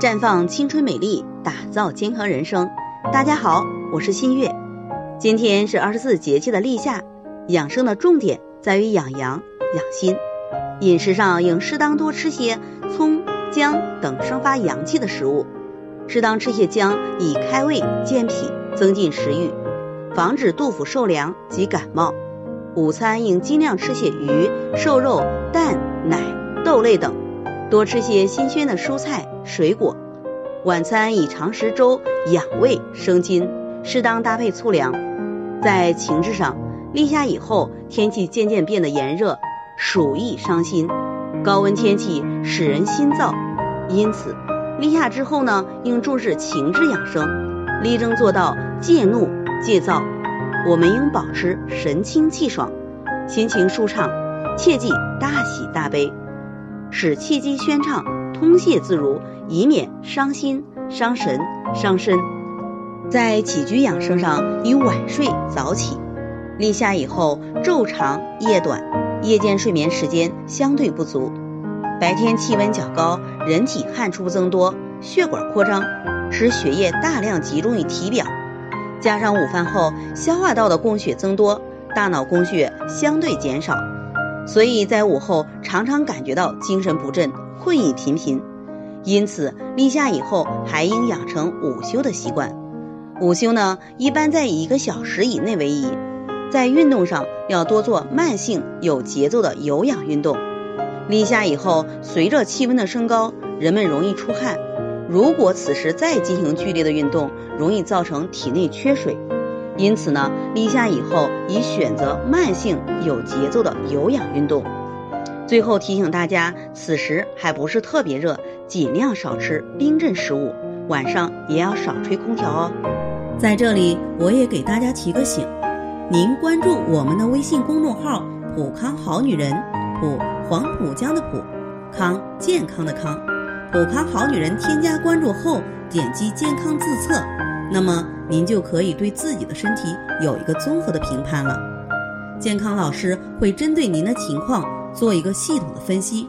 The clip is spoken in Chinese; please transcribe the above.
绽放青春美丽，打造健康人生。大家好，我是新月。今天是二十四节气的立夏，养生的重点在于养阳养心。饮食上应适当多吃些葱、姜等生发阳气的食物，适当吃些姜以开胃健脾，增进食欲，防止肚腹受凉及感冒。午餐应尽量吃些鱼、瘦肉、蛋、奶、豆类等。多吃些新鲜的蔬菜水果，晚餐以常食粥养胃生津，适当搭配粗粮。在情志上，立夏以后天气渐渐变得炎热，暑易伤心，高温天气使人心燥，因此立夏之后呢，应重视情志养生，力争做到戒怒戒躁。我们应保持神清气爽，心情舒畅，切忌大喜大悲。使气机宣畅，通泄自如，以免伤心、伤神、伤身。在起居养生上，以晚睡早起。立夏以后，昼长夜短，夜间睡眠时间相对不足，白天气温较高，人体汗出增多，血管扩张，使血液大量集中于体表，加上午饭后消化道的供血增多，大脑供血相对减少。所以在午后常常感觉到精神不振、困意频频，因此立夏以后还应养成午休的习惯。午休呢，一般在一个小时以内为宜。在运动上要多做慢性、有节奏的有氧运动。立夏以后，随着气温的升高，人们容易出汗，如果此时再进行剧烈的运动，容易造成体内缺水。因此呢，立夏以后宜选择慢性有节奏的有氧运动。最后提醒大家，此时还不是特别热，尽量少吃冰镇食物，晚上也要少吹空调哦。在这里，我也给大家提个醒：您关注我们的微信公众号“普康好女人”，普黄浦江的浦，康健康的康，普康好女人。添加关注后，点击健康自测。那么您就可以对自己的身体有一个综合的评判了。健康老师会针对您的情况做一个系统的分析，